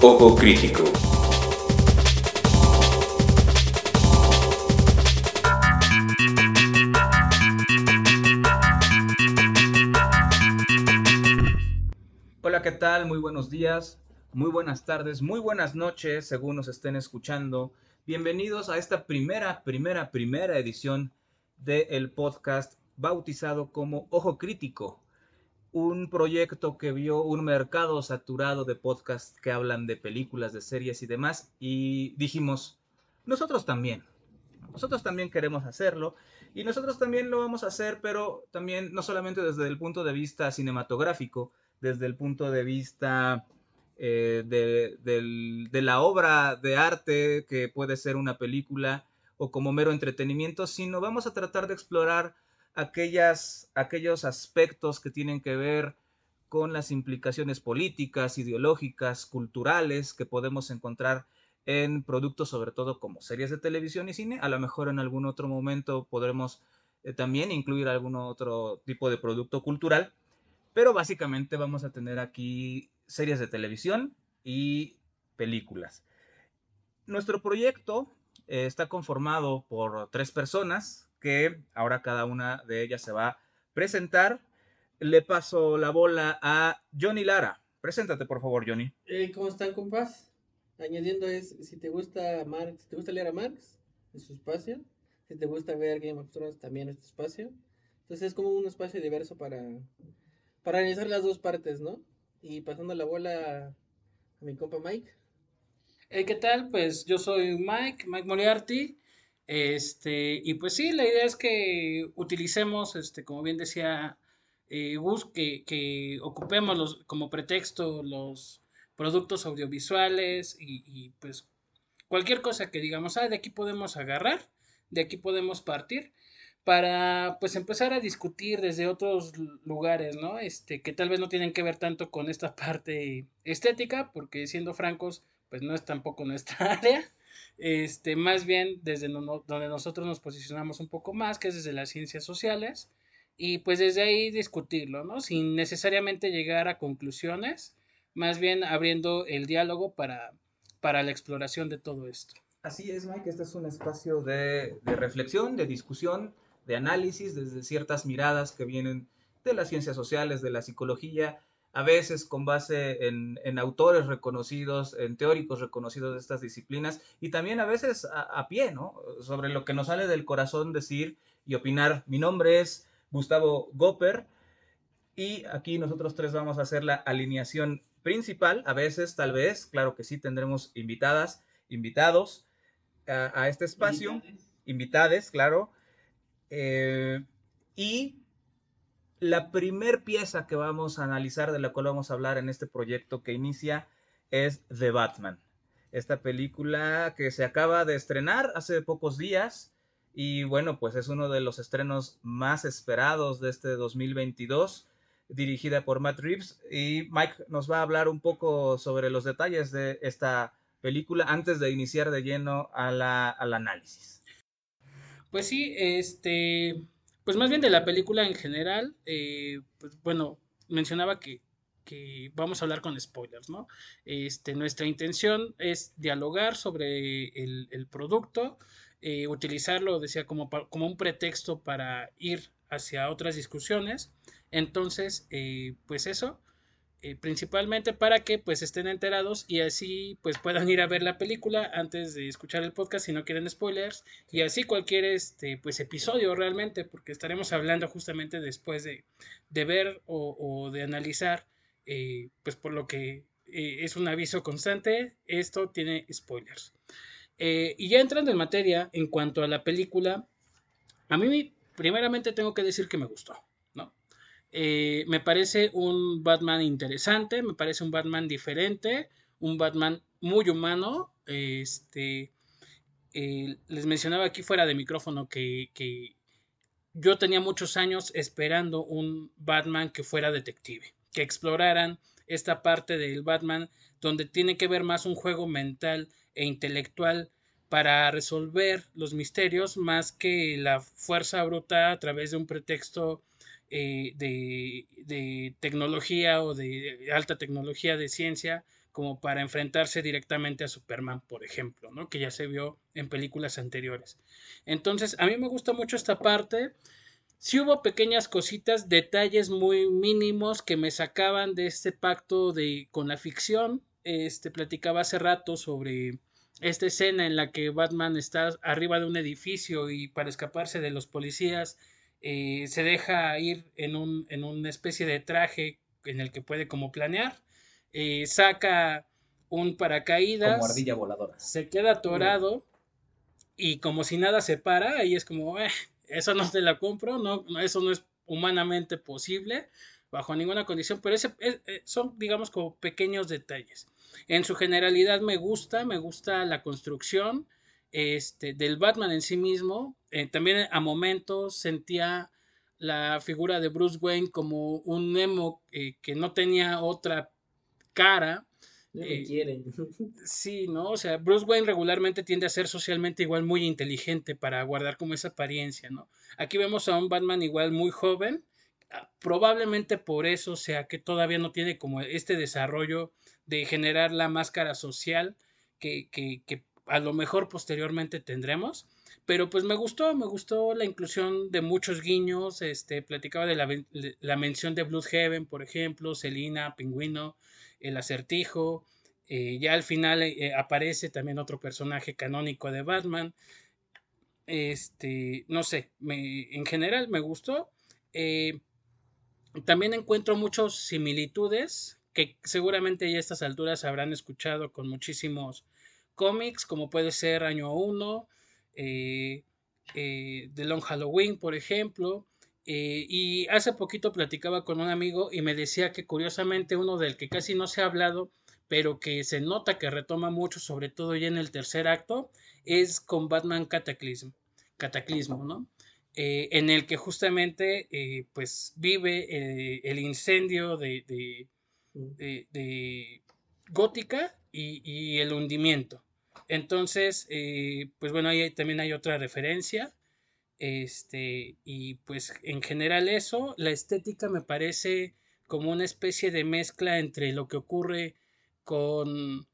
Ojo Crítico. Hola, ¿qué tal? Muy buenos días, muy buenas tardes, muy buenas noches, según nos estén escuchando. Bienvenidos a esta primera, primera, primera edición del podcast bautizado como Ojo Crítico, un proyecto que vio un mercado saturado de podcasts que hablan de películas, de series y demás, y dijimos, nosotros también, nosotros también queremos hacerlo, y nosotros también lo vamos a hacer, pero también no solamente desde el punto de vista cinematográfico, desde el punto de vista eh, de, la obra de arte que puede ser una película o como mero entretenimiento, sino vamos a tratar de explorar aquellas, aquellos aspectos que tienen que ver con las implicaciones políticas, ideológicas, culturales que podemos encontrar en productos sobre todo como series de televisión y cine. A lo mejor en algún otro momento podremos eh, también incluir algún otro tipo de producto cultural, pero básicamente vamos a tener aquí series de televisión y películas. Nuestro proyecto eh, está conformado por tres personas que ahora cada una de ellas se va a presentar. Le paso la bola a Johnny Lara. Preséntate, por favor, Johnny. Eh, ¿Cómo están, compas? Añadiendo es, si te gusta Marx, si te gusta leer a Marx, es su espacio. Si te gusta ver Game of Thrones, también es tu espacio. Entonces es como un espacio diverso para, para analizar las dos partes, ¿no? Y pasando la bola a mi compa Mike. Eh, ¿qué tal? Pues yo soy Mike, Mike Moriarty. Este, y pues sí, la idea es que utilicemos, este, como bien decía eh, Gus, que, que ocupemos los, como pretexto los productos audiovisuales y, y, pues cualquier cosa que digamos, ah, de aquí podemos agarrar, de aquí podemos partir para pues empezar a discutir desde otros lugares, ¿no? Este, que tal vez no tienen que ver tanto con esta parte estética, porque siendo francos, pues no es tampoco nuestra área. Este, más bien desde donde nosotros nos posicionamos un poco más, que es desde las ciencias sociales, y pues desde ahí discutirlo, ¿no? Sin necesariamente llegar a conclusiones, más bien abriendo el diálogo para, para la exploración de todo esto. Así es, Mike. Este es un espacio de, de reflexión, de discusión, de análisis desde ciertas miradas que vienen de las ciencias sociales, de la psicología, a veces con base en, en, autores reconocidos, en teóricos reconocidos de estas disciplinas, y también a veces a, a, pie, ¿no? Sobre lo que nos sale del corazón decir y opinar. Mi nombre es Gustavo Gopper, y aquí nosotros tres vamos a hacer la alineación principal, a veces, tal vez, claro que sí, tendremos invitadas, invitados a, a este espacio, invitades, invitades, claro, eh, y la primer pieza que vamos a analizar, de la cual vamos a hablar en este proyecto que inicia, es The Batman. Esta película que se acaba de estrenar hace pocos días y bueno, pues es uno de los estrenos más esperados de este 2022, dirigida por Matt Reeves. Y Mike nos va a hablar un poco sobre los detalles de esta película antes de iniciar de lleno a la, al análisis. Pues sí, este, pues más bien de la película en general, eh, pues bueno, mencionaba que, que, vamos a hablar con spoilers, ¿no? Este, nuestra intención es dialogar sobre el, producto, eh, utilizarlo, decía, como, como un pretexto para ir hacia otras discusiones. Entonces, eh, pues eso, eh, principalmente para que pues estén enterados y así pues puedan ir a ver la película antes de escuchar el podcast si no quieren spoilers y así cualquier este pues episodio realmente porque estaremos hablando justamente después de, de ver o, de analizar eh, pues por lo que eh, es un aviso constante esto tiene spoilers. Y ya entrando en materia en cuanto a la película a mí primeramente tengo que decir que me gustó eh, me parece un Batman interesante, me parece un Batman diferente, un Batman muy humano. Este, eh, les mencionaba aquí fuera de micrófono que, que, yo tenía muchos años esperando un Batman que fuera detective, que exploraran esta parte del Batman donde tiene que ver más un juego mental e intelectual para resolver los misterios más que la fuerza bruta a través de un pretexto eh, de, tecnología o de alta tecnología de ciencia como para enfrentarse directamente a Superman, por ejemplo, ¿no? Que ya se vio en películas anteriores. Entonces, a mí me gusta mucho esta parte. Sí hubo pequeñas cositas, detalles muy mínimos que me sacaban de este pacto de, con la ficción. Este, platicaba hace rato sobre esta escena en la que Batman está arriba de un edificio y para escaparse de los policías eh, se deja ir en, un, en una especie de traje en el que puede como planear, eh, saca un paracaídas, Como ardilla voladora. se queda atorado y como si nada se para, ahí es como, "Eh, eso no te la compro, no, no, eso no es humanamente posible bajo ninguna condición, pero ese, es- eh, son digamos como pequeños detalles. En su generalidad me gusta, me gusta la construcción este, del Batman en sí mismo. Eh, también a momentos sentía la figura de Bruce Wayne como un Nemo eh, que no tenía otra cara. No me Eh, quieren. Sí, ¿no? O sea, Bruce Wayne regularmente tiende a ser socialmente igual muy inteligente para guardar como esa apariencia, ¿no? Aquí vemos a un Batman igual muy joven, ah, probablemente por eso sea que todavía no tiene como este desarrollo de generar la máscara social que, que, que a lo mejor posteriormente tendremos. Pero pues me gustó, me gustó la inclusión de muchos guiños, este, platicaba de la, la mención de Bloodhaven, por ejemplo, Selina, Pingüino, el acertijo, eh, ya al final eh, aparece también otro personaje canónico de Batman. Este, no sé, me, en general me gustó. Eh, también encuentro muchas similitudes que seguramente ya a estas alturas habrán escuchado con muchísimos cómics, como puede ser Año 1, eh, eh, The Long Halloween, por ejemplo. Eh, y hace poquito platicaba con un amigo y me decía que curiosamente uno del que casi no se ha hablado, pero que se nota que retoma mucho, sobre todo ya en el tercer acto, es con Batman Cataclysm, Cataclismo, ¿no? Eh, en el que justamente eh, pues vive el incendio de, de, de, de Gótica y, y, el hundimiento. Entonces, eh, pues bueno, ahí también hay otra referencia. Este, y pues en general eso, la estética me parece como una especie de mezcla entre lo que ocurre con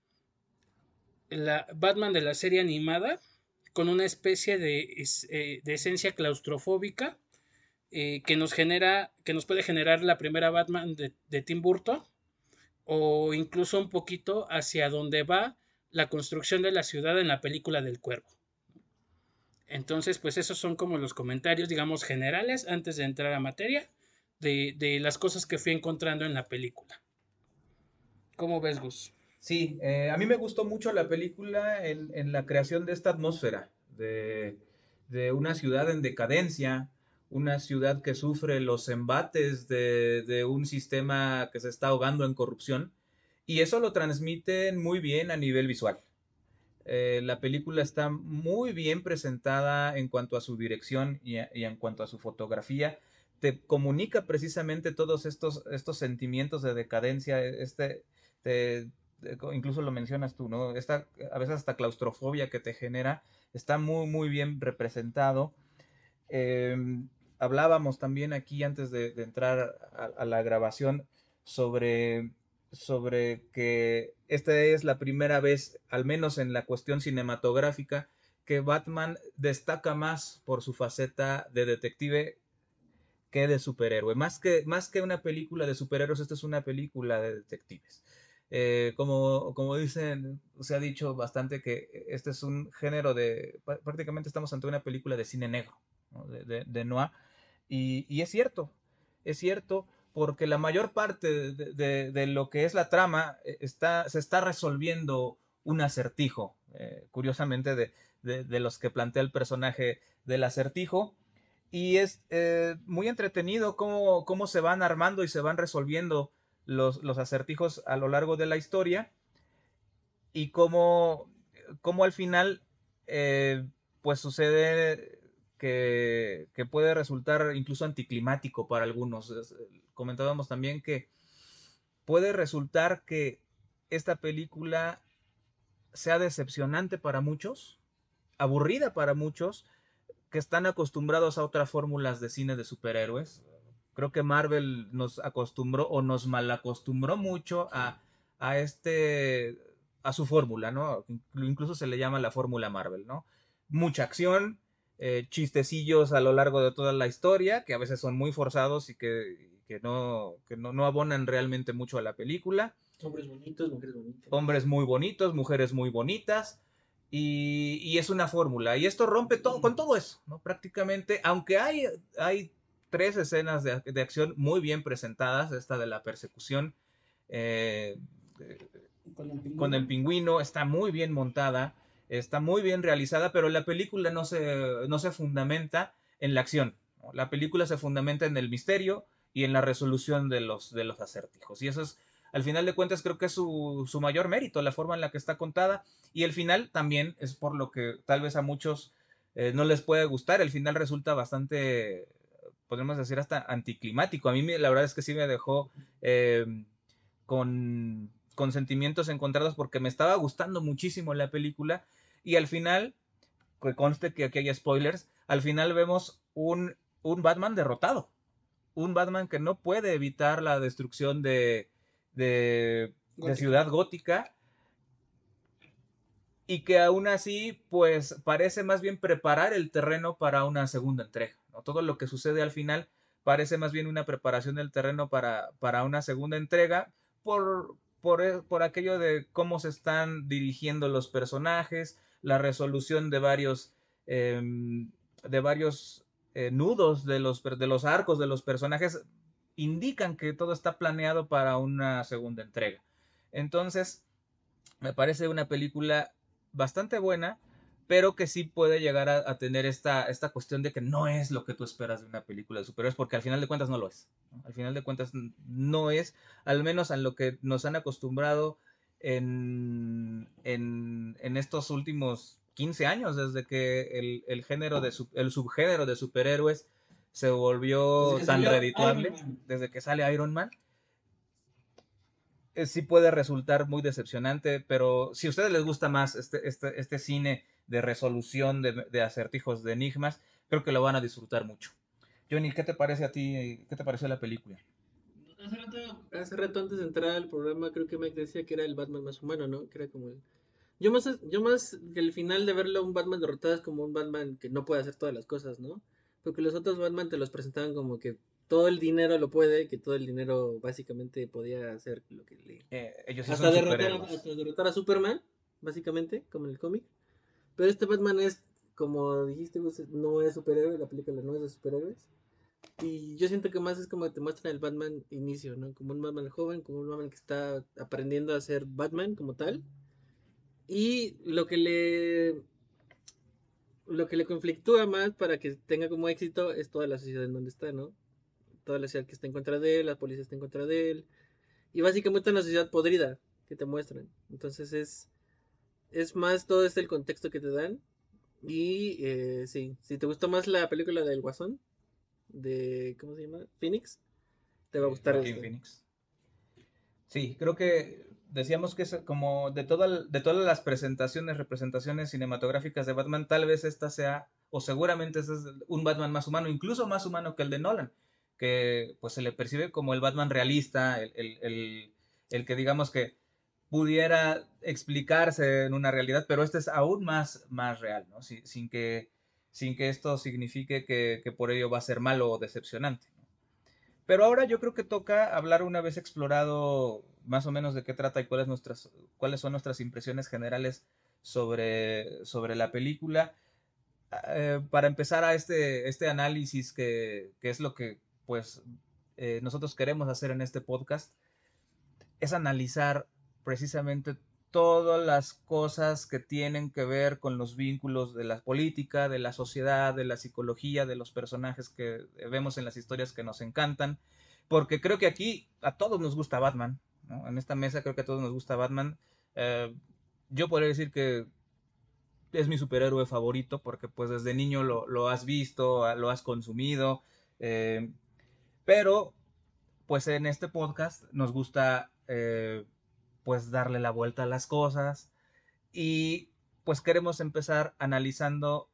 la Batman de la serie animada, con una especie de, eh, de esencia claustrofóbica eh, que nos genera, que nos puede generar la primera Batman de, de, Tim Burton, o incluso un poquito hacia donde va la construcción de la ciudad en la película del cuervo. Entonces, pues esos son como los comentarios, digamos, generales antes de entrar a materia de, de las cosas que fui encontrando en la película. ¿Cómo ves, Gus? Sí, eh, a mí me gustó mucho la película en, en la creación de esta atmósfera, de, de, una ciudad en decadencia, una ciudad que sufre los embates de, de, un sistema que se está ahogando en corrupción, y eso lo transmiten muy bien a nivel visual. Eh, la película está muy bien presentada en cuanto a su dirección y, en cuanto a su fotografía. Te comunica precisamente todos estos, estos sentimientos de decadencia, este, te, incluso lo mencionas tú, ¿no? Esta, a veces hasta claustrofobia que te genera, está muy, muy bien representado. Eh, hablábamos también aquí antes de, entrar a, la grabación sobre, sobre que esta es la primera vez, al menos en la cuestión cinematográfica, que Batman destaca más por su faceta de detective que de superhéroe. Más que, más que una película de superhéroes, esta es una película de detectives. Eh, como, como dicen, se ha dicho bastante que este es un género de, prácticamente estamos ante una película de cine negro, de, de, noir, y, y, es cierto, es cierto, porque la mayor parte de, de lo que es la trama eh, está, se está resolviendo un acertijo, eh, curiosamente de, los que plantea el personaje del acertijo, y es eh, muy entretenido cómo, cómo se van armando y se van resolviendo los, los, acertijos a lo largo de la historia y cómo, cómo al final pues sucede que, que, puede resultar incluso anticlimático para algunos. Comentábamos también que puede resultar que esta película sea decepcionante para muchos, aburrida para muchos, que están acostumbrados a otras fórmulas de cine de superhéroes, creo que Marvel nos acostumbró o nos malacostumbró mucho a, a este, a su fórmula, ¿no? Incluso se le llama la fórmula Marvel, ¿no? Mucha acción, eh, chistecillos a lo largo de toda la historia, que a veces son muy forzados y que, no, que no, abonan realmente mucho a la película. Hombres bonitos, mujeres bonitas. Hombres muy bonitos, mujeres muy bonitas. Y, es una fórmula. Y esto rompe todo, con todo eso, ¿no? Prácticamente, aunque hay, hay tres escenas de, acción muy bien presentadas, esta de la persecución eh, con, el pingüino, está muy bien montada, está muy bien realizada, pero la película no se, no se fundamenta en la acción. La película se fundamenta en el misterio y en la resolución de los, de los acertijos. Y eso es al final de cuentas creo que es su, mayor mérito, la forma en la que está contada. Y el final también es por lo que tal vez a muchos eh, no les puede gustar. El final resulta bastante, podemos decir, hasta anticlimático. A mí la verdad es que sí me dejó em, con, con sentimientos encontrados porque me estaba gustando muchísimo la película. Y al final, que conste que aquí hay spoilers, al final vemos un, un Batman derrotado. Un Batman que no puede evitar la destrucción de, de, ciudad gótica y que aún así pues parece más bien preparar el terreno para una segunda entrega. ¿no? Todo lo que sucede al final parece más bien una preparación del terreno para, para una segunda entrega por, por, por, aquello de cómo se están dirigiendo los personajes, la resolución de varios, em, de varios eh, nudos de los, de los arcos de los personajes indican que todo está planeado para una segunda entrega. Entonces, me parece una película bastante buena, pero que sí puede llegar a, tener esta, esta cuestión de que no es lo que tú esperas de una película de superhéroes, porque al final de cuentas no lo es. Al final de cuentas no es, al menos a lo que nos han acostumbrado en, en, en estos últimos 15 años, desde que el, género de el subgénero de superhéroes se volvió tan redituable desde que sale Iron Man. Eh, sí puede resultar muy decepcionante, pero si a ustedes les gusta más este, este, este cine de resolución de, acertijos, de enigmas, creo que lo van a disfrutar mucho. Johnny, ¿qué te parece a ti? ¿Qué te pareció la película? Hace rato, hace rato antes de entrar al programa, creo que Mike decía que era el Batman más humano, ¿no? Que era como el... Yo más, yo más que el final de verlo un Batman derrotado es como un Batman que no puede hacer todas las cosas, ¿no? Porque los otros Batman te los presentaban como que todo el dinero lo puede, que todo el dinero básicamente podía hacer lo que le... Eh, ellos hasta, derrotar, hasta derrotar a Superman, básicamente, como en el cómic. Pero este Batman es, como dijiste, no es superhéroe, la película no es de superhéroes. Y yo siento que más es como te muestran el Batman inicio, ¿no? Como un Batman joven, como un Batman que está aprendiendo a ser Batman como tal. Y lo que le lo que le conflictúa más para que tenga como éxito es toda la sociedad en donde está, ¿no? Toda la sociedad que está en contra de él, la policía está en contra de él. Y básicamente una sociedad podrida que te muestran. Entonces es, es más todo este el contexto que te dan. Y eh, sí, si te gustó más la película del Guasón, de, ¿cómo se llama? Phoenix, te va a gustar. Este. Phoenix. Sí, creo que decíamos que es como de, de todas las presentaciones, representaciones cinematográficas de Batman, tal vez esta sea, o seguramente es un Batman más humano, incluso más humano que el de Nolan, que pues se le percibe como el Batman realista, el, que digamos que pudiera explicarse en una realidad, pero este es aún más, más real, ¿no? sin, que, sin que esto signifique que, que por ello va a ser malo o decepcionante. Pero ahora yo creo que toca hablar una vez explorado más o menos de qué trata y cuáles, nuestras, cuáles son nuestras impresiones generales sobre, sobre la película. Eh, para empezar a este, este análisis que, es lo que pues eh, nosotros queremos hacer en este podcast, es analizar precisamente todas las cosas que tienen que ver con los vínculos de la política, de la sociedad, de la psicología, de los personajes que vemos en las historias que nos encantan, porque creo que aquí a todos nos gusta Batman, en esta mesa creo que a todos nos gusta Batman. Eh, yo podría decir que es mi superhéroe favorito porque pues desde niño lo, has visto, lo has consumido, eh, pero pues en este podcast nos gusta eh, pues darle la vuelta a las cosas. Y pues queremos empezar analizando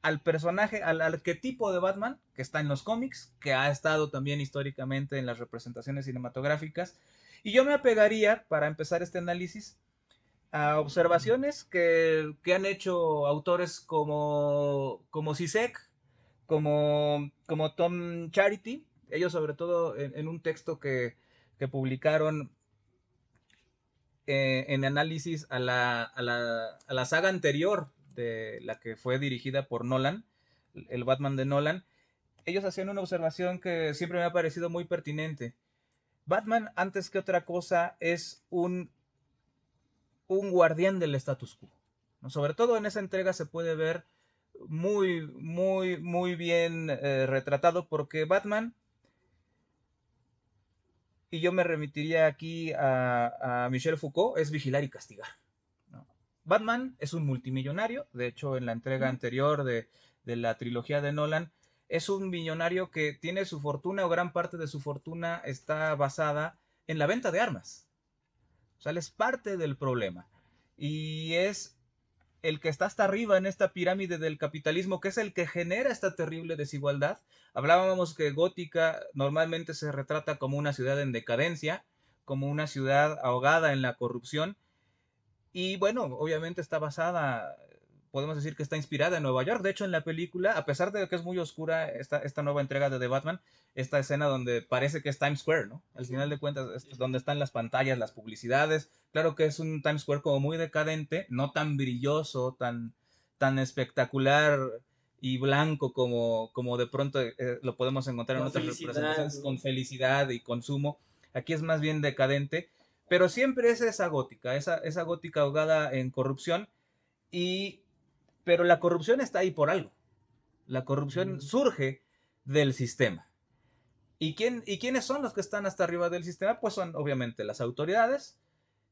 al personaje, al arquetipo de Batman que está en los cómics, que ha estado también históricamente en las representaciones cinematográficas. Y yo me apegaría, para empezar este análisis, a observaciones que, han hecho autores como, como Sisek, como, como Tom Charity, ellos sobre todo en, un texto que, publicaron eh, en análisis a la, a, la, a la saga anterior de la que fue dirigida por Nolan, el Batman de Nolan, ellos hacían una observación que siempre me ha parecido muy pertinente. Batman, antes que otra cosa, es un, un guardián del status quo. Sobre todo en esa entrega se puede ver muy, muy, muy bien eh, retratado porque Batman, y yo me remitiría aquí a, a Michel Foucault, es vigilar y castigar. Batman es un multimillonario, de hecho en la entrega anterior de, de la trilogía de Nolan, es un millonario que tiene su fortuna o gran parte de su fortuna está basada en la venta de armas. O sea, él es parte del problema. Y es el que está hasta arriba en esta pirámide del capitalismo, que es el que genera esta terrible desigualdad. Hablábamos que Gótica normalmente se retrata como una ciudad en decadencia, como una ciudad ahogada en la corrupción. Y bueno, obviamente está basada podemos decir que está inspirada en Nueva York. De hecho, en la película, a pesar de que es muy oscura esta, esta nueva entrega de The Batman, esta escena donde parece que es Times Square, ¿no? Al final de cuentas, es donde están las pantallas, las publicidades. Claro que es un Times Square como muy decadente, no tan brilloso, tan, tan espectacular y blanco como, como de pronto eh, lo podemos encontrar en otras representaciones, con felicidad y consumo. Aquí es más bien decadente, pero siempre es esa gótica, esa, esa gótica ahogada en corrupción. Y pero la corrupción está ahí por algo. La corrupción surge del sistema. ¿Y, quién, ¿Y quiénes son los que están hasta arriba del sistema? Pues son obviamente las autoridades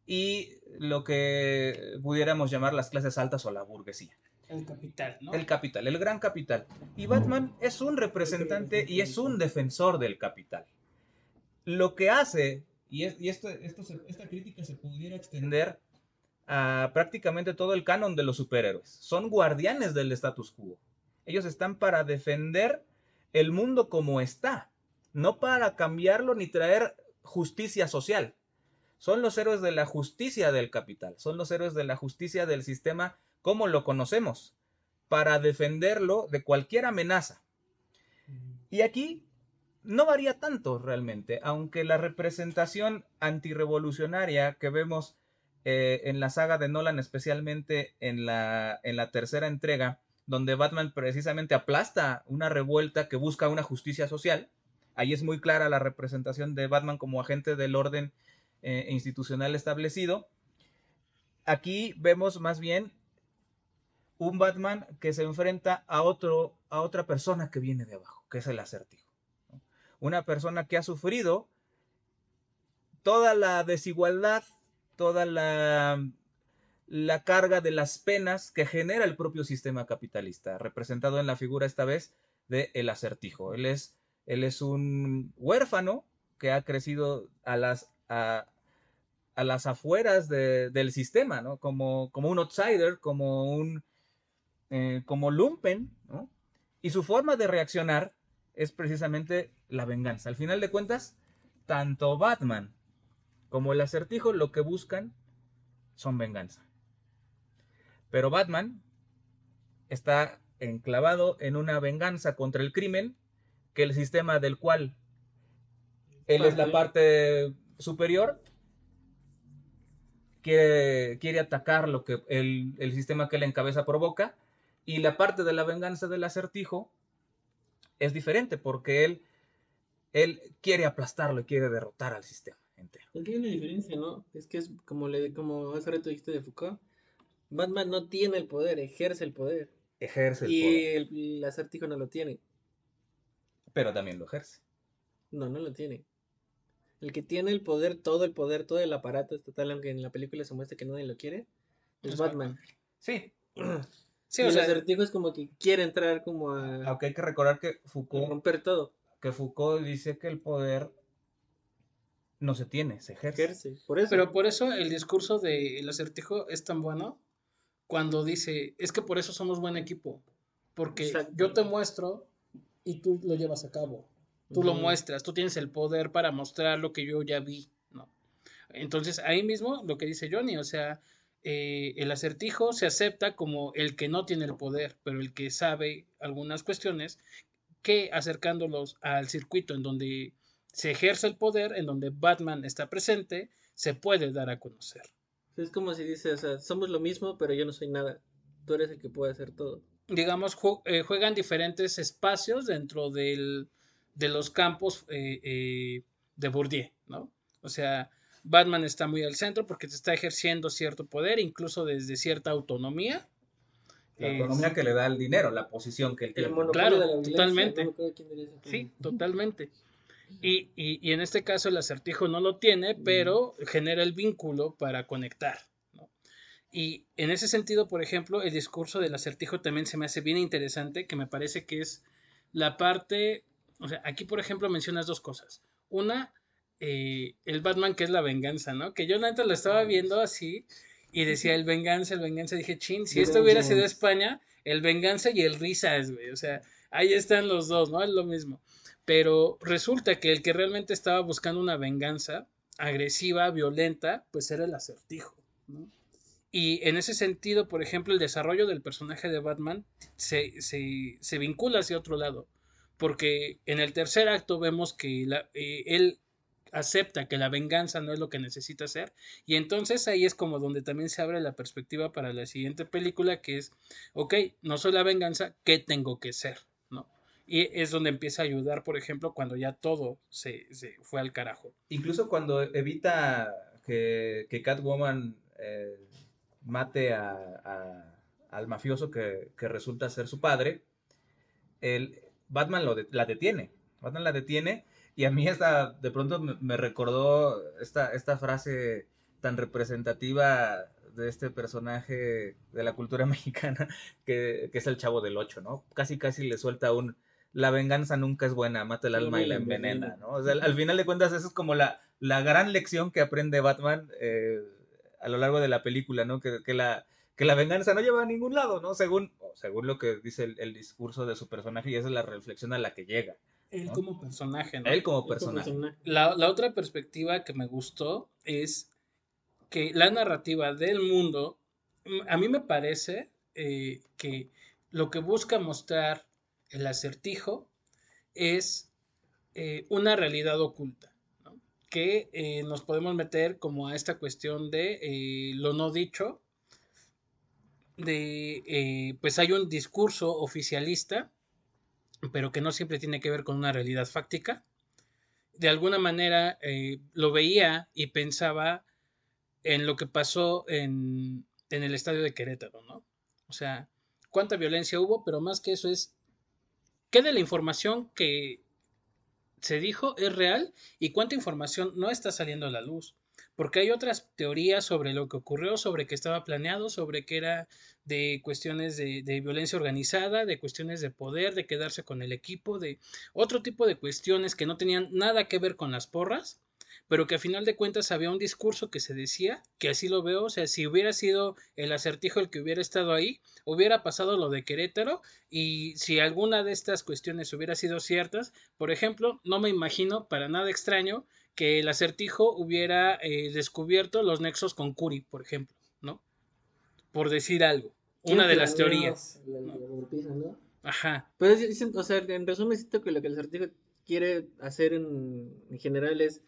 y lo que pudiéramos llamar las clases altas o la burguesía. El capital, ¿no? El capital, el gran capital. Y Batman es un representante y es un defensor del capital. Lo que hace, y, esto, esta crítica se pudiera extender a prácticamente todo el canon de los superhéroes. Son guardianes del status quo. Ellos están para defender el mundo como está, no para cambiarlo ni traer justicia social. Son los héroes de la justicia del capital, son los héroes de la justicia del sistema como lo conocemos, para defenderlo de cualquier amenaza. Y aquí no varía tanto realmente, aunque la representación antirrevolucionaria que vemos eh, en la saga de Nolan, especialmente en la, en la tercera entrega, donde Batman precisamente aplasta una revuelta que busca una justicia social. Ahí es muy clara la representación de Batman como agente del orden eh, institucional establecido. Aquí vemos más bien un Batman que se enfrenta a, otro, a otra persona que viene de abajo, que es el acertijo. Una persona que ha sufrido toda la desigualdad toda la, la carga de las penas que genera el propio sistema capitalista, representado en la figura esta vez de el acertijo. Él es, él es un huérfano que ha crecido a las, a, las afueras del sistema, ¿no? Como, como un outsider, como un eh, como lumpen, ¿no? Y su forma de reaccionar es precisamente la venganza. Al final de cuentas, tanto Batman como el acertijo, lo que buscan son venganza. Pero Batman está enclavado en una venganza contra el crimen, que el sistema del cual él es la parte superior, quiere, quiere atacar lo que el, el sistema que él encabeza provoca, y la parte de la venganza del acertijo es diferente, porque él, él quiere aplastarlo y quiere derrotar al sistema. Aquí hay una diferencia, ¿no? Es que es como, le, como hace rato dijiste de Foucault. Batman no tiene el poder, ejerce el poder. Ejerce el y poder. Y el, acertijo no lo tiene. Pero también lo ejerce. No, no lo tiene. El que tiene el poder, todo el poder, todo el aparato estatal, aunque en la película se muestra que nadie lo quiere, es, Batman. Sí. sí, o sea, el acertijo es como que quiere entrar como a... Aunque hay que recordar que Foucault... romper todo. Que Foucault dice que el poder no se tiene, se ejerce. por eso. Pero por eso el discurso del acertijo es tan bueno cuando dice, es que por eso somos buen equipo, porque yo te muestro y tú lo llevas a cabo, tú lo muestras, tú tienes el poder para mostrar lo que yo ya vi, ¿no? Entonces ahí mismo lo que dice Johnny, o sea, eh, el acertijo se acepta como el que no tiene el poder, pero el que sabe algunas cuestiones que acercándolos al circuito en donde se ejerce el poder, en donde Batman está presente, se puede dar a conocer. Es como si dice, o sea, somos lo mismo, pero yo no soy nada. Tú eres el que puede hacer todo. Digamos, eh, juegan diferentes espacios dentro del, de los campos eh, eh, de Bourdieu, ¿no? O sea, Batman está muy al centro porque te está ejerciendo cierto poder, incluso desde cierta autonomía. La autonomía que le da el dinero, la posición que él tiene. claro, totalmente. sí, totalmente. Y, y, en este caso el acertijo no lo tiene, pero genera el vínculo para conectar. Y en ese sentido, por ejemplo, el discurso del acertijo también se me hace bien interesante, que me parece que es la parte, o sea, aquí por ejemplo mencionas dos cosas. Una, eh, el Batman que es la venganza, ¿no? Que yo antes lo estaba viendo así y decía el venganza, el venganza, dije, chin, si esto hubiera sido España, el venganza y el risas, güey, o sea, ahí están los dos, ¿no? Es lo mismo. Pero resulta que el que realmente estaba buscando una venganza agresiva, violenta, pues era el acertijo. Y en ese sentido, por ejemplo, el desarrollo del personaje de Batman se, se, vincula hacia otro lado. Porque en el tercer acto vemos que eh, él acepta que la venganza no es lo que necesita hacer. Y entonces ahí es como donde también se abre la perspectiva para la siguiente película, que es, ok, no soy la venganza, ¿qué tengo que ser? Y es donde empieza a ayudar, por ejemplo, cuando ya todo se, fue al carajo. Incluso cuando evita que, Catwoman eh, mate a, al mafioso que, resulta ser su padre, el, Batman lo la detiene. Batman la detiene y a mí esta, de pronto me, recordó esta, esta frase tan representativa de este personaje de la cultura mexicana que, que, es el chavo del ocho, ¿no? Casi casi le suelta un la venganza nunca es buena, mata el alma y la envenena, ¿no? O sea, al final de cuentas, eso es como la, la gran lección que aprende Batman eh, a lo largo de la película, ¿no? Que, la, que la venganza no lleva a ningún lado, ¿no? Según, según lo que dice el, discurso de su personaje, y esa es la reflexión a la que llega. Él como personaje, ¿no? Él como personaje. La, la, otra perspectiva que me gustó es que la narrativa del mundo, a mí me parece eh, que lo que busca mostrar el acertijo es eh, una realidad oculta, que eh, nos podemos meter como a esta cuestión de eh, lo no dicho, de pues hay un discurso oficialista, pero que no siempre tiene que ver con una realidad fáctica. De alguna manera lo veía y pensaba en lo que pasó en, en el estadio de Querétaro, ¿no? O sea, cuánta violencia hubo, pero más que eso es qué de la información que se dijo es real y cuánta información no está saliendo a la luz. Porque hay otras teorías sobre lo que ocurrió, sobre que estaba planeado, sobre que era de cuestiones de, de, violencia organizada, de cuestiones de poder, de quedarse con el equipo, de otro tipo de cuestiones que no tenían nada que ver con las porras pero que a final de cuentas había un discurso que se decía, que así lo veo, o sea, si hubiera sido el acertijo el que hubiera estado ahí, hubiera pasado lo de Querétaro y si alguna de estas cuestiones hubiera sido ciertas, por ejemplo, no me imagino para nada extraño que el acertijo hubiera eh, descubierto los nexos con Curi, por ejemplo, ¿no? Por decir algo, una de las teorías. Ajá. Pero, o sea, en resumen, siento que lo que el acertijo quiere hacer en general es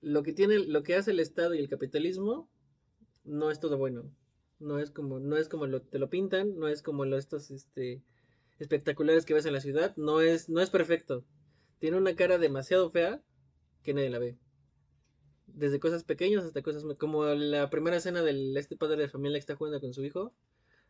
lo que tiene, lo que hace el Estado y el capitalismo no es todo bueno. No es como, no es como lo, te lo pintan, no es como los estos este, espectaculares que ves en la ciudad, no es, no es perfecto. Tiene una cara demasiado fea que nadie la ve. Desde cosas pequeñas hasta cosas como la primera escena del este padre de familia que está jugando con su hijo,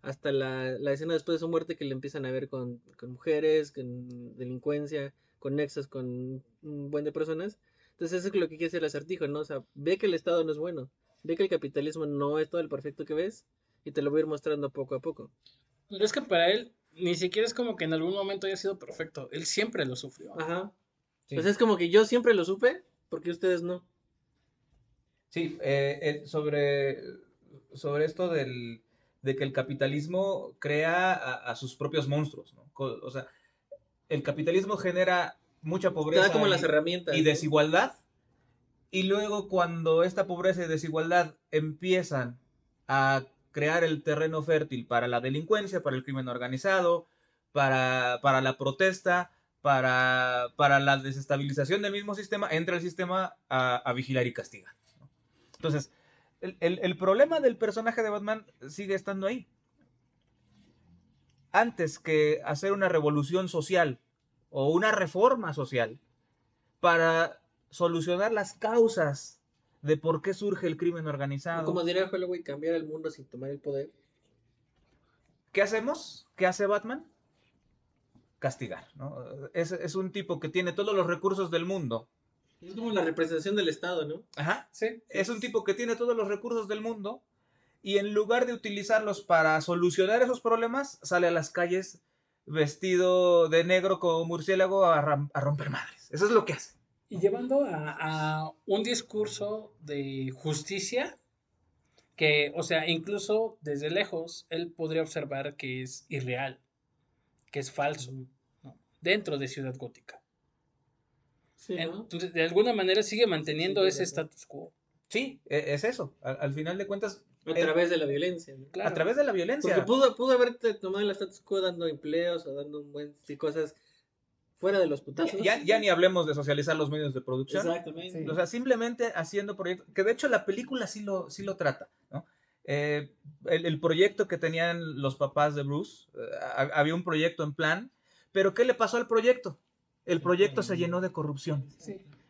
hasta la, la escena después de su muerte que le empiezan a ver con, con mujeres, con delincuencia, con nexos con un buen de personas entonces eso es lo que quiere decir el acertijo, ¿no? O sea, ve que el Estado no es bueno, ve que el capitalismo no es todo el perfecto que ves y te lo voy a ir mostrando poco a poco. Pero es que para él ni siquiera es como que en algún momento haya sido perfecto, él siempre lo sufrió. Ajá. Pues es como que yo siempre lo supe, porque ustedes no. Sí, eh, sobre, sobre esto del, de que el capitalismo crea a, sus propios monstruos, ¿no? O sea, el capitalismo genera mucha pobreza como las herramientas, y desigualdad Y luego cuando esta pobreza y desigualdad empiezan a crear el terreno fértil para la delincuencia, para el crimen organizado, para, para la protesta, para, para, la desestabilización del mismo sistema, entra el sistema a, a vigilar y castigar. Entonces, el, el, el, problema del personaje de Batman sigue estando ahí. Antes que hacer una revolución social o una reforma social para solucionar las causas de por qué surge el crimen organizado. Como diría Holloway, cambiar el mundo sin tomar el poder. ¿Qué hacemos? ¿Qué hace Batman? Castigar. ¿no? Es, es, un tipo que tiene todos los recursos del mundo. Es como la representación del Estado, ¿no? Ajá. Sí. Es un tipo que tiene todos los recursos del mundo y en lugar de utilizarlos para solucionar esos problemas, sale a las calles vestido de negro como murciélago a, a romper madres. Eso es lo que hace. Y llevando a, a, un discurso de justicia que, o sea, incluso desde lejos, él podría observar que es irreal, que es falso, ¿no? dentro de Ciudad Gótica. Sí, ¿no? Entonces, de alguna manera sigue manteniendo Sí, ese status quo. Sí, e- es eso. Al, al final de cuentas, A eh, través de la violencia. ¿no? Claro. a través de la violencia. Porque pudo, pudo haberte tomado el status quo dando empleos o dando un buen sí, cosas fuera de los putazos. Ya, ya ni hablemos de socializar los medios de producción. Exactamente. Sí. O sea, simplemente haciendo proyectos, que de hecho la película sí lo, sí lo trata, ¿no? Eh, el, el proyecto que tenían los papás de Bruce, eh, ha- había un proyecto en plan, pero ¿qué le pasó al proyecto? El proyecto se llenó de corrupción.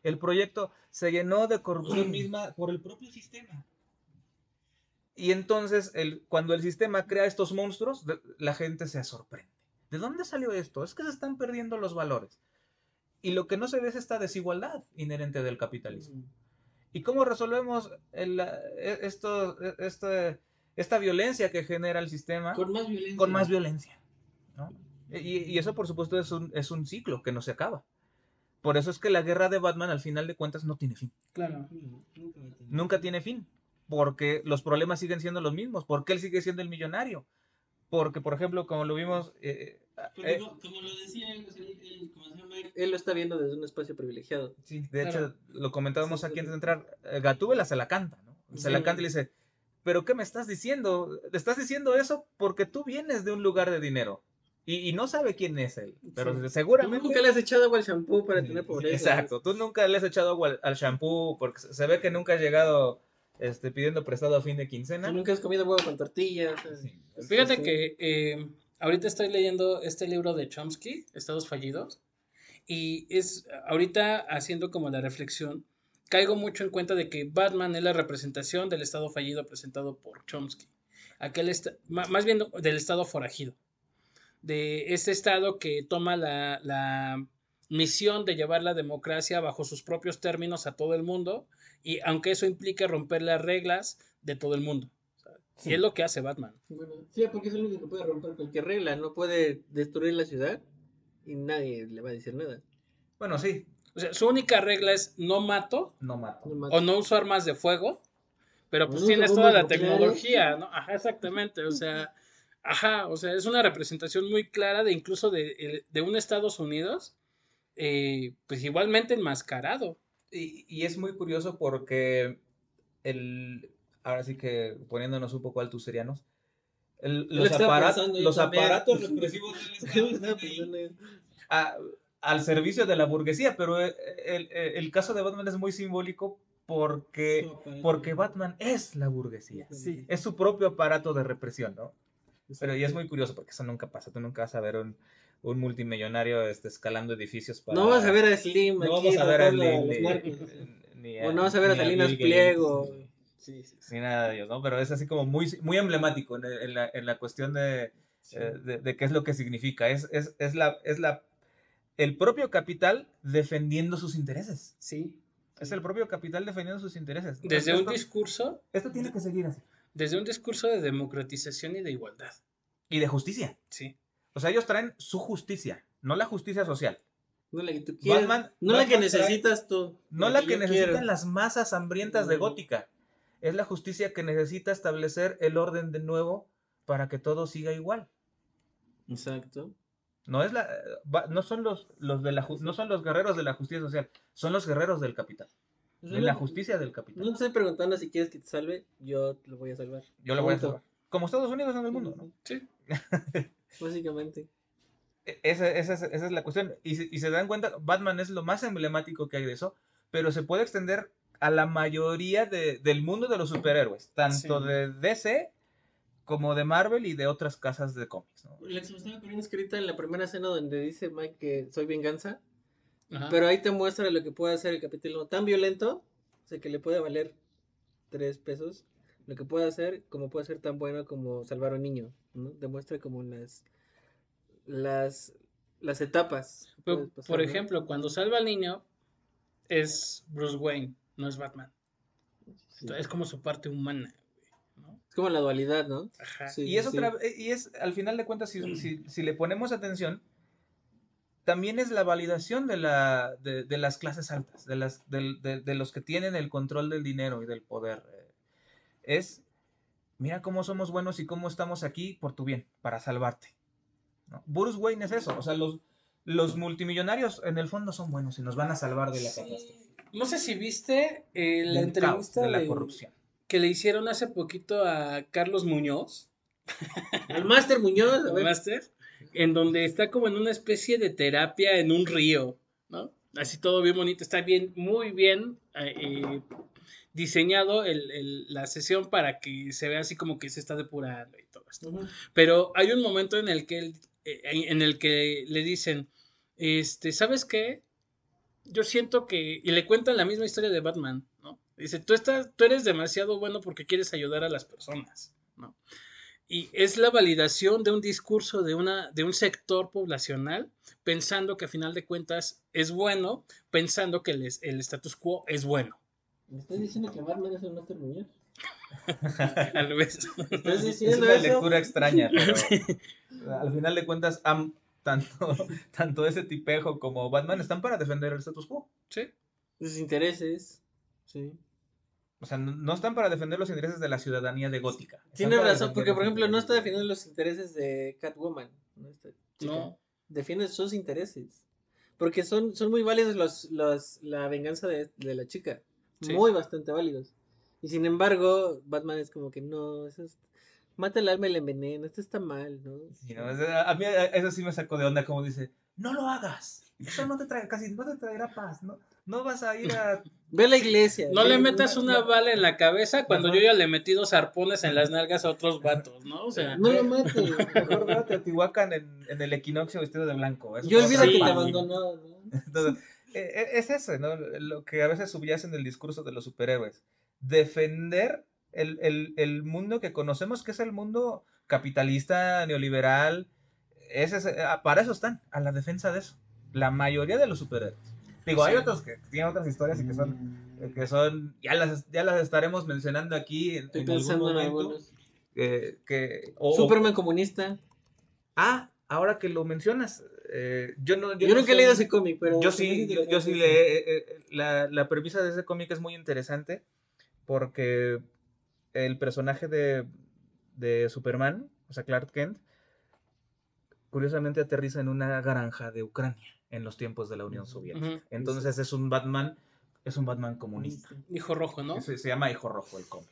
El proyecto se llenó de corrupción misma por el propio sistema. Y entonces, el, cuando el sistema crea estos monstruos, la gente se sorprende. ¿De dónde salió esto? Es que se están perdiendo los valores. Y lo que no se ve es esta desigualdad inherente del capitalismo. ¿Y cómo resolvemos el, eh, esto, eh, este- esta violencia que genera el sistema Con más violencia. con más violencia? ¿no? Y, y eso, por supuesto, es un, es un ciclo que no se acaba. Por eso es que la guerra de Batman, al final de cuentas, no tiene fin. Claro. Nunca tiene fin. Porque los problemas siguen siendo los mismos. Porque él sigue siendo el millonario. Porque, por ejemplo, como lo vimos. eh, eh, co- como lo decía él, él, él, como decía Mike, él lo está viendo desde un espacio privilegiado. Sí, de Claro. hecho, lo comentábamos Sí, aquí sí. antes de entrar. eh, Gatúbela se la canta, ¿no? Se la Sí. canta y le dice, ¿pero qué me estás diciendo? Le estás diciendo eso porque tú vienes de un lugar de dinero. Y, y no sabe quién es él. Pero Sí. Tú seguramente... nunca le has echado agua al shampoo para tener pobreza. Exacto. Tú nunca le has echado agua al, al shampoo porque se ve que nunca has llegado este, pidiendo prestado a fin de Tú quincena. nunca has comido huevo con tortillas. Sí. Fíjate sí. que eh, ahorita estoy leyendo este libro de Chomsky, Estados Fallidos, y es ahorita haciendo como la reflexión, caigo mucho en cuenta de que Batman es la representación del Estado fallido presentado por Chomsky. Aquel más bien del Estado forajido. De ese Estado que toma la, la misión de llevar la democracia bajo sus propios términos a todo el mundo, y aunque eso implique romper las reglas de todo el mundo. Y es lo que hace Batman. Bueno, sí, porque es el único que puede romper cualquier regla. No puede destruir la ciudad y nadie le va a decir nada. Bueno, sí. O sea, su única regla es no mato No mato. No o no uso armas de fuego, pero pues No tienes toda la tecnología, ¿no? Ajá, exactamente, o sea, ajá, o sea, es una representación muy clara de incluso de, el- de un Estados Unidos, eh, pues igualmente enmascarado. Y, y es muy curioso porque el, ahora sí que poniéndonos un poco altuserianos, el- Lo los, los aparatos represivos del al servicio de la burguesía, pero el, el- el caso de Batman es muy simbólico porque, porque Batman es la burguesía. Sí. Es su propio aparato de represión, ¿no? Pero y es muy curioso porque eso nunca pasa. Tú nunca vas a ver un, un multimillonario este, escalando edificios para... No vas a ver a Slim no aquí vamos a ver a Slim, ni- ni O no vas a ver a Salinas Pliego. Sí, sí, sí. Ni nada de ellos, ¿no? Pero es así como muy, muy emblemático en, en la, en la cuestión de, eh, de, de qué es lo que significa. Es, es, es, la, es la, el propio capital defendiendo sus intereses. Sí. Es el propio capital defendiendo sus intereses. Desde un discurso, esto tiene que seguir así. Desde un discurso de democratización y de igualdad. Y de justicia. Sí. O sea, ellos traen su justicia, no la justicia social. No la que tú quieres. Batman- no la que trae- necesitas tú. No la que necesitan quiero. las masas hambrientas de. Gótica. Es la justicia que necesita establecer el orden de nuevo para que todo siga igual. Exacto. No es la va- no son los, los de la no son los guerreros de la justicia social, son los guerreros del capital. En la justicia del capital. No te estoy preguntando si quieres que te salve, yo te lo voy a salvar. Yo lo voy a salvar. Como Estados Unidos en el mundo, ¿no? Sí. Básicamente. E- Esa, esa es- esa es la cuestión. Y, se- y se dan cuenta, Batman es lo más emblemático que hay de eso, pero se puede extender a la mayoría de- del mundo de los superhéroes, tanto Sí. de DC como de Marvel y de otras casas de cómics. ¿no? La que se me estaba escrita en la primera escena donde dice Mike que soy venganza, Ajá. pero ahí te muestra lo que puede hacer el capítulo tan violento, o sea, que le puede valer tres pesos, lo que puede hacer, como puede ser tan bueno como salvar a un niño, ¿no? Demuestra como las, las, las etapas. puedes pasar, por ¿no? ejemplo, cuando salva al niño, es Bruce Wayne, no es Batman. Sí. Es como su parte humana. ¿no? Es como la dualidad, ¿no? Ajá. Sí, Y es sí. otra y es al final de cuentas si, si- si le ponemos atención también es la validación de la de, de las clases altas, de las del- de, de los que tienen el control del dinero y del poder. eh, Es mira cómo somos buenos y cómo estamos aquí por tu bien, para salvarte. ¿no? Bruce Wayne es eso, o sea, los los multimillonarios en el fondo son buenos y nos van a salvar de la Sí. catástrofe, No sé si viste eh, la del caos, entrevista de la corrupción. que le hicieron hace poquito a Carlos Muñoz, Al Master Muñoz, a ver. Master, en donde está como en una especie de terapia en un río, ¿no? Así todo bien bonito, está bien, muy bien eh, eh, diseñado el- el- la sesión para que se vea así como que se está depurando y todo esto. Pero hay un momento en el que él- eh, en el que le dicen, este, ¿sabes qué? Yo siento que y le cuentan la misma historia de Batman, ¿no? Dice, tú estás, tú eres demasiado bueno porque quieres ayudar a las personas, ¿no? Y es la validación de un discurso de una de un sector poblacional pensando que a final de cuentas es bueno, pensando que el, el status quo es bueno. ¿Me estás diciendo que Batman es el Master Muñoz? Al revés. ¿Estás Es una eso? lectura extraña, pero al final de cuentas, am- tanto, tanto ese tipejo como Batman están para defender el status quo. Sí. Sus intereses. Sí. O sea, no, no están para defender los intereses de la ciudadanía de Gótica. Están Tiene para razón, porque por ejemplo no está defendiendo los intereses de Catwoman. ¿no? Chica. No. Defiende sus intereses. Porque son, son muy válidos los, los, la venganza de, de la chica. Sí. Muy bastante válidos. Y sin embargo, Batman es como que no, eso es, mata el alma y la envenena, esto está mal, ¿no? Sí, no, es- a mí eso sí me sacó de onda, como dice, no lo hagas. Eso no te trae, casi no te traerá paz, ¿no? No vas a ir a... Ve a la iglesia. No le metas una- bala en la cabeza cuando Ajá. yo ya le he metido zarpones en las nalgas a otros vatos, ¿no? O sea, No lo mates. Mejor ve a Teotihuacán en, en el equinoccio vestido de blanco. eso Yo olvido que te abandonó, ¿no? Entonces, eh, eh, es eso, ¿no? Lo que a veces subyace en el discurso de los superhéroes. Defender el, el- el mundo que conocemos, que es el mundo capitalista, neoliberal. Ese es- eh, para eso están, a la defensa de eso. La mayoría de los superhéroes. Digo, hay otros que tienen otras historias y que son, eh, que son ya, las, ya las estaremos mencionando aquí en, Estoy en algún pensando en momento. algunos. eh, que, Superman comunista. Ah, ahora que lo mencionas, eh, yo no... Yo, no nunca he leído ese cómic, pero... yo sí, yo, yo sí interesante. le, eh, eh, la, la premisa de ese cómic es muy interesante porque el personaje de, de Superman, o sea, Clark Kent, curiosamente aterriza en una granja de Ucrania en los tiempos de la Unión Soviética. Entonces es un Batman, es un Batman comunista. hijo rojo, ¿no? Se, se llama Hijo Rojo el cómic.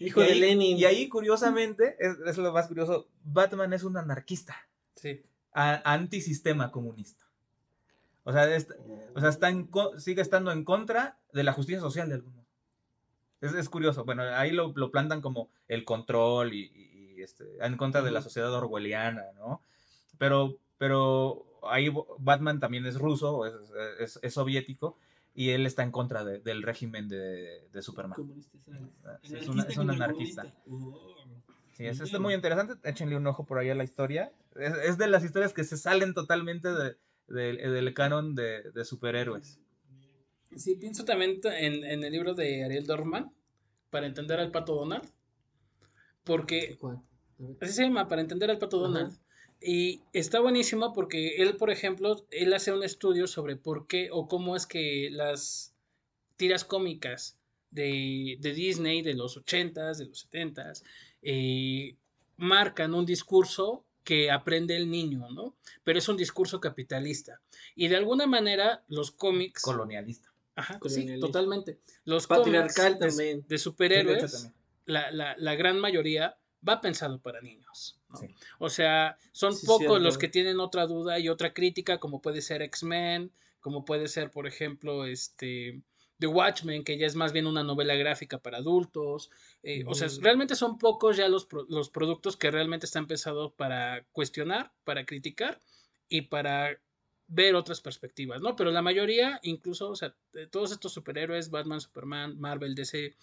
Hijo y de ahí, Lenin. Y ahí, curiosamente, es, es lo más curioso, Batman es un anarquista Sí. a- antisistema comunista. O sea, es- o sea está en sigue estando en contra de la justicia social de algún modo. Es, es curioso. Bueno, ahí lo, lo plantan como el control y, este, en contra de la sociedad orwelliana, ¿no? Pero, pero ahí Batman también es ruso, es, es- es soviético, y él está en contra de- del régimen de, de Superman. Ah, sí, es, una- es un anarquista. Sí, es, es muy interesante. Échenle un ojo por ahí a la historia. Es, es de las historias que se salen totalmente de- del- del canon de, de superhéroes. Sí, pienso también en, en el libro de Ariel Dorfman, para entender al pato Donald, porque así se llama, para entender al pato Ajá. Y está buenísimo porque él, por ejemplo, él hace un estudio sobre por qué o cómo es que las tiras cómicas de, de Disney de los 80s, de los 70s, eh, marcan un discurso que aprende el niño, ¿no? Pero es un discurso capitalista. Y de alguna manera los cómics... Colonialista. Ajá, sí, Colonialista. totalmente. Los Patriarcal cómics de- también. de, superhéroes, también. la, la, la gran mayoría va pensado para niños. ¿No? Sí. O sea, son Sí, pocos cierto. los que tienen otra duda y otra crítica, como puede ser X-Men, como puede ser, por ejemplo, este The Watchmen, que ya es más bien una novela gráfica para adultos. eh, O sea, realmente son pocos ya los, los productos que realmente están pensados para cuestionar, para criticar y para ver otras perspectivas, ¿no? Pero la mayoría, incluso, o sea, todos estos superhéroes, Batman, Superman, Marvel, DC,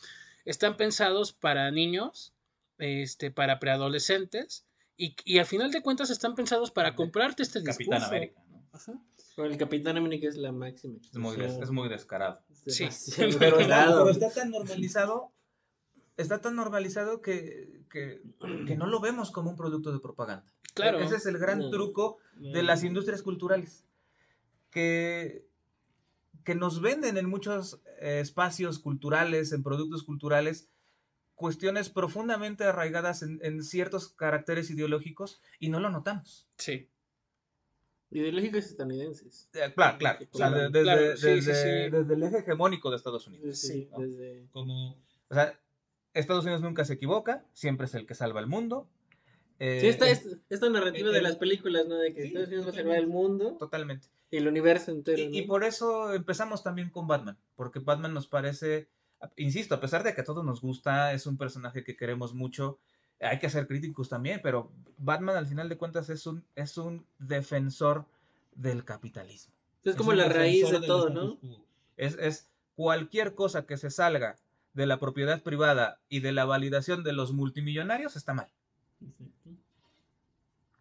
están pensados para niños, este, para preadolescentes, y, y al final de cuentas están pensados para comprarte este Capitán discurso. América. ¿no? Ajá. Pero el Capitán América es la máxima. Es, muy des- es muy descarado. Es Sí. Pero, pero está tan normalizado, está tan normalizado que, que, que no lo vemos como un producto de propaganda. Claro. Ese es el gran No. truco de las industrias culturales. Que, que nos venden en muchos eh, espacios culturales, en productos culturales, cuestiones profundamente arraigadas en, en ciertos caracteres ideológicos y no lo notamos. Sí. Ideológicos estadounidenses. Eh, claro, claro. O sea, de- desde, Claro, sí, sí, desde- sí. desde el eje hegemónico de Estados Unidos. Sí, ¿no? desde... Como, o sea, Estados Unidos nunca se equivoca, siempre es el que salva el mundo. Eh, Sí, esta, eh, esta, esta narrativa de las películas, ¿no? De que Sí, Estados Unidos va a salvar el mundo Totalmente. y el universo entero, Y, por eso empezamos también con Batman, porque Batman nos parece, insisto, a pesar de que a todos nos gusta, es un personaje que queremos mucho, hay que ser críticos también, pero Batman al final de cuentas es un, es un defensor del capitalismo. Es como la raíz de todo, ¿no? Es, es cualquier cosa que se salga de la propiedad privada y de la validación de los multimillonarios está mal.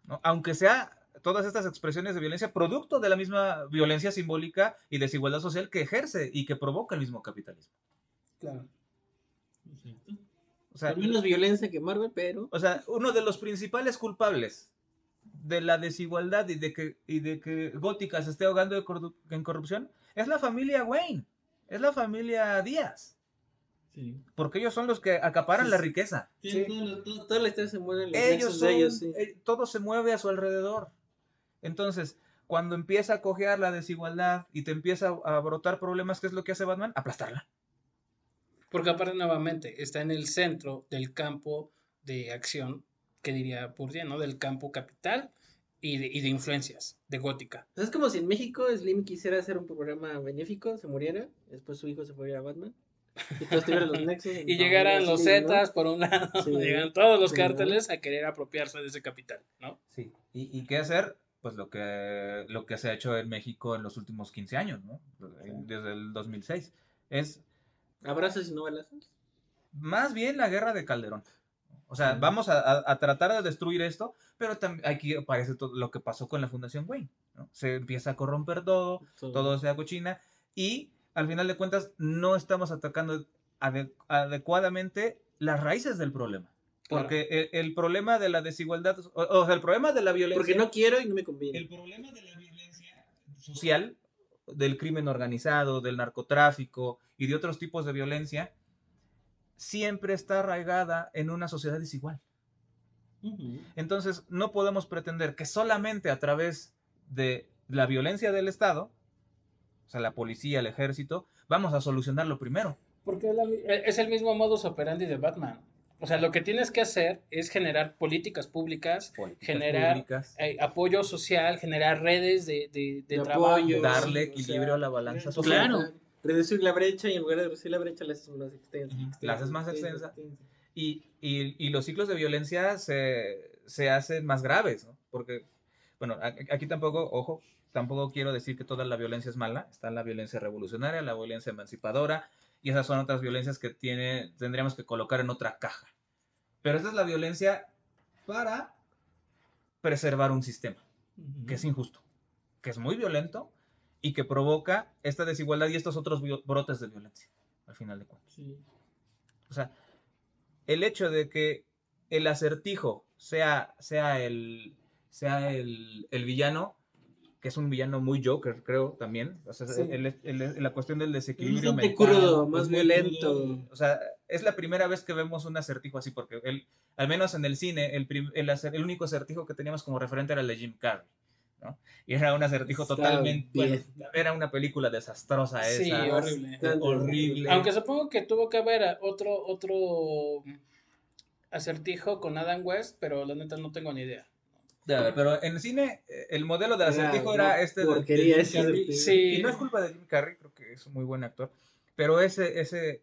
¿no? Aunque sea todas estas expresiones de violencia producto de la misma violencia simbólica y desigualdad social que ejerce y que provoca el mismo capitalismo. Claro. O sea, menos violencia que Marvel, pero... o sea, uno de los principales culpables de la desigualdad y de que, y de que Gótica se esté ahogando de corru- en corrupción es la familia Wayne, es la familia Díaz, Sí. porque ellos son los que acaparan Sí, la riqueza. Sí, todo lo- todo- toda la historia se mueve en los ellos nexos son, de ellos, sí. eh, todo se mueve a su alrededor. Entonces, cuando empieza a cojear la desigualdad y te empieza a, a brotar problemas, ¿qué es lo que hace Batman? Aplastarla. Porque aparte nuevamente está en el centro del campo de acción, que diría Bourdieu, ¿no? Del campo capital y de, y de influencias, de gótica. Es como si en México Slim quisiera hacer un programa benéfico, se muriera, después su hijo se fuera a Batman, y todos tuvieran los nexos. Y llegaran los así, ¿no? Zetas por un lado, Sí. llegan todos los Sí, cárteles a querer apropiarse de ese capital, ¿no? Sí. ¿Y, y qué hacer? Pues lo que, lo que se ha hecho en México en los últimos 15 años, ¿no? Desde el 2006. Es Abrazos y no balazos. más bien la guerra de Calderón. O sea, vamos a, a- a tratar de destruir esto, pero también aquí aparece todo lo que pasó con la Fundación Wayne. ¿no? Se empieza a corromper todo, todo se cochina y al final de cuentas no estamos atacando ade- adecuadamente las raíces del problema. Porque el, el problema de la desigualdad, o, o sea, el problema de la violencia... Porque no quiero y no me conviene. El problema de la violencia social, del crimen organizado, del narcotráfico y de otros tipos de violencia, siempre está arraigada en una sociedad desigual. Entonces, no podemos pretender que solamente a través de la violencia del Estado, o sea, la policía, el ejército, vamos a solucionarlo primero. Porque es e, es el mismo modus operandi de Batman. O sea, lo que tienes que hacer es generar políticas públicas, Políticas Generar- públicas, eh, apoyo social, generar redes de, de, de De trabajo. apoyo, darle o equilibrio sea, a la balanza Claro. Reducir la brecha y en lugar de reducir la brecha la haces más extensa. La haces más extensa, extensa. Y, y- y los ciclos de violencia se, se hacen más graves, ¿no? Porque, bueno, aquí tampoco, ojo, tampoco quiero decir que toda la violencia es mala. Está la violencia revolucionaria, la violencia emancipadora, y esas son otras violencias que tiene, tendríamos que colocar en otra caja. Pero esta es la violencia para preservar un sistema que es injusto, que es muy violento y que provoca esta desigualdad y estos otros brotes de violencia, al final de cuentas. Sí. O sea, el hecho de que el acertijo sea, sea, el, sea el, el villano, que es un villano muy Joker, creo también. O sea, Sí. el- el- el- la cuestión del desequilibrio mental, crudo, más violento. O sea, es la primera vez que vemos un acertijo así, porque al menos en el cine, el único acertijo que teníamos como referente era el de Jim Carrey. ¿No? Y era un acertijo Está totalmente, bueno, era una película desastrosa Sí, esa, horrible. Bastante horrible. Aunque supongo que tuvo que haber otro, otro acertijo con Adam West, pero la neta no tengo ni idea. Ya, pero en el cine eh, el modelo de Era acertijo era este de- Jim Carrey. Sí. Y no es culpa de Jim Carrey, creo que es un muy buen actor. Pero ese, ese,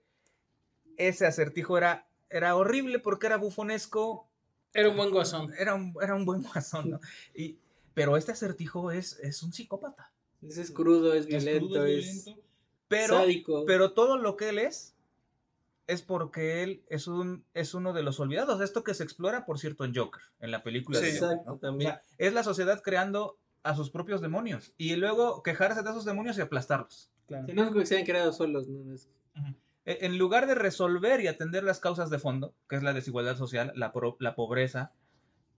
ese acertijo era, era horrible porque era bufonesco, Era un buen guasón. era un, era un buen guasón, ¿no? Y, pero este acertijo es, es un psicópata. Es crudo, es Es violento, crudo, es, es violento, pero, sádico. pero todo lo que él es es porque él es, un, es uno de los olvidados. Esto que se explora, por cierto, en Joker, en la película Sí. de Joker, Exacto, ¿no? también. O sea, es la sociedad creando a sus propios demonios y luego quejarse de esos demonios y aplastarlos. Claro. Que no es que se hayan creado solos, ¿no? No es- E- En lugar de resolver y atender las causas de fondo, que es la desigualdad social, la, pro- la pobreza,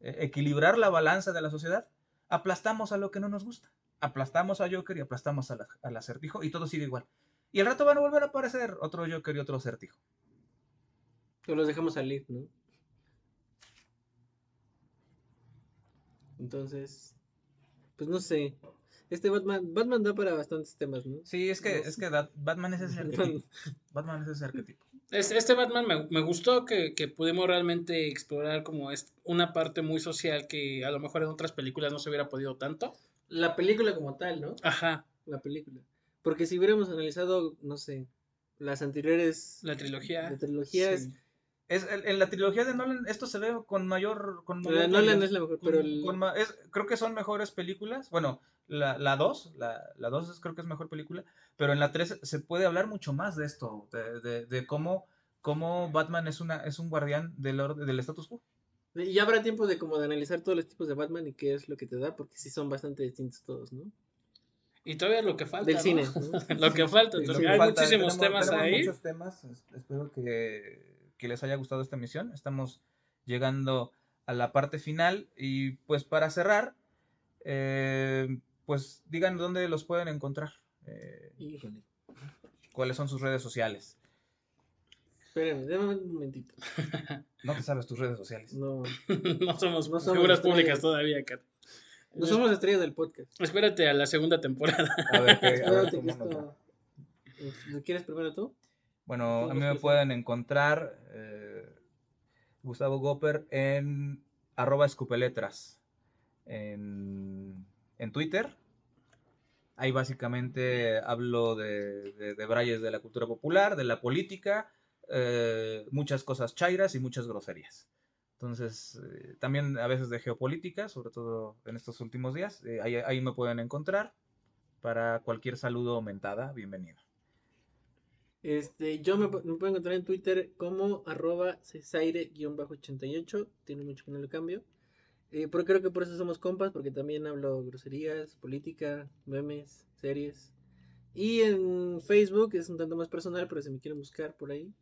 eh, equilibrar la balanza de la sociedad, aplastamos a lo que no nos gusta. Aplastamos a Joker y aplastamos la- al acertijo y todo sigue igual. Y al rato van a volver a aparecer otro Joker y otro acertijo. O los dejamos salir, ¿no? Entonces, pues no sé. Este Batman, Batman da para bastantes temas, ¿no? Sí, es que, No es que Da- Batman es ese arquetipo. Batman es ese arquetipo. Este, este Batman me, me gustó que, que pudimos realmente explorar como es una parte muy social que a lo mejor en otras películas no se hubiera podido tanto. La película como tal, ¿no? Ajá, La película. Porque si hubiéramos analizado, no sé, las anteriores la trilogía. sí. Es, en, en la trilogía de Nolan, esto se ve con mayor. Con la mayor de Nolan es la mejor, Con- pero el- con ma- es- creo que son mejores películas. Bueno, la, la 2, la, la 2 es- creo que es mejor película, pero en la 3 se puede hablar mucho más de esto, de, de- de cómo, cómo Batman es, una, es un guardián del, orden, del status quo. y ya habrá tiempo de como de analizar todos los tipos de Batman y qué es lo que te da, porque sí son bastante distintos todos, ¿no? Y todavía lo que falta. Del ¿no? cine. ¿no? lo que falta. Sí, lo porque que hay falta, muchísimos tenemos- temas tenemos ahí. muchos temas, es- espero que, que les haya gustado esta emisión. Estamos llegando a la parte final y pues para cerrar, eh, pues digan dónde los pueden encontrar, eh, Híjole. cuáles son sus redes sociales. Espérenme, déjame un momentito. No te sabes tus redes sociales. No, no somos No somos figuras públicas todavía, Kat. no somos estrellas del podcast. Espérate a la segunda temporada. A ver, qué- a ver ¿Lo quieres primero tú? Bueno, ¿Cómo a mí me pueden encontrar eh, Gustavo Goper en arroba escupeletras en, en Twitter. Ahí básicamente hablo de, de, de brayes de la cultura popular, de la política, eh, muchas cosas chairas y muchas groserías. Entonces, eh, también a veces de geopolítica, sobre todo en estos últimos días. Eh, ahí, ahí me pueden encontrar para cualquier saludo aumentada. Bienvenido. Este, yo me, pu- me puedo encontrar en Twitter como arroba cesaire-88. Tiene mucho que no lo cambio. Eh, creo que por eso somos compas, porque también hablo groserías, política, memes, series. Y en Facebook es un tanto más personal, pero si me quieren buscar por ahí,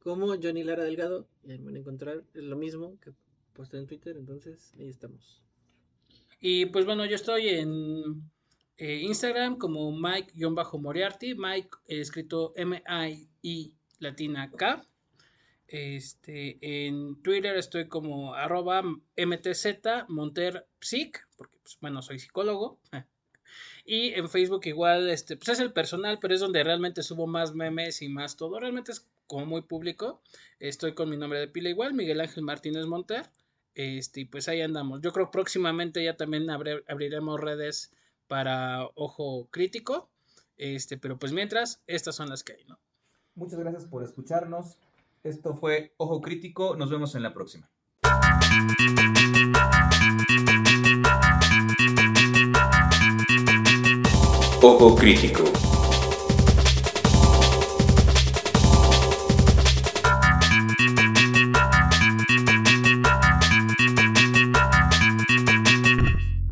como Johnny Lara Delgado, y ahí me van a encontrar. Lo mismo que posté en Twitter, entonces ahí estamos. Y pues bueno, yo estoy en eh, Instagram como Mike-Moriarty, Mike eh, escrito M-I-I latina K. Este, en Twitter estoy como arroba MTZ MonterPsic, porque pues, bueno, soy psicólogo. Y en Facebook igual, este, pues es el personal, pero es donde realmente subo más memes y más todo. Realmente es como muy público. Estoy con mi nombre de pila igual, Miguel Ángel Martínez Monter. Este, pues ahí andamos. Yo creo próximamente ya también abriremos redes para ojo crítico. Este, pero pues mientras, estas son las que hay, ¿no? Muchas gracias por escucharnos. Esto fue Ojo Crítico. Nos vemos en la próxima. Ojo Crítico.